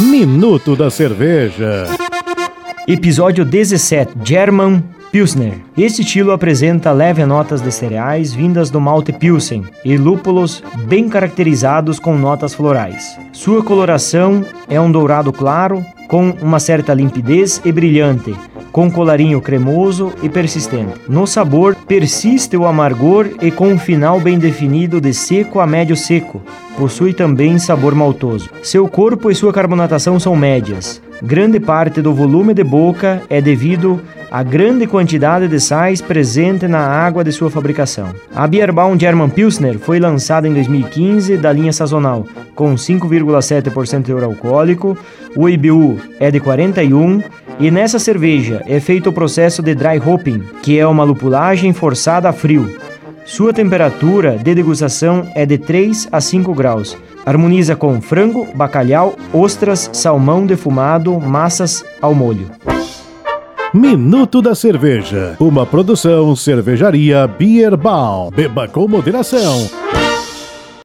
Minuto da Cerveja. Episódio 17 German Pilsner. Este estilo apresenta leve notas de cereais vindas do malte Pilsen e lúpulos bem caracterizados com notas florais. Sua coloração é um dourado claro com uma certa limpidez e brilhante, com colarinho cremoso e persistente. No sabor, persiste o amargor e com um final bem definido de seco a médio seco. Possui também sabor maltoso. Seu corpo e sua carbonatação são médias. Grande parte do volume de boca é devido à grande quantidade de sais presente na água de sua fabricação. A Bierbaum German Pilsner foi lançada em 2015 da linha sazonal, com 5,7% de teor alcoólico, o IBU é de 41 e nessa cerveja é feito o processo de dry hopping, que é uma lupulagem forçada a frio. Sua temperatura de degustação é de 3 a 5 graus. Harmoniza com frango, bacalhau, ostras, salmão defumado, massas ao molho. Minuto da Cerveja. Uma produção cervejaria Beer Ball. Beba com moderação.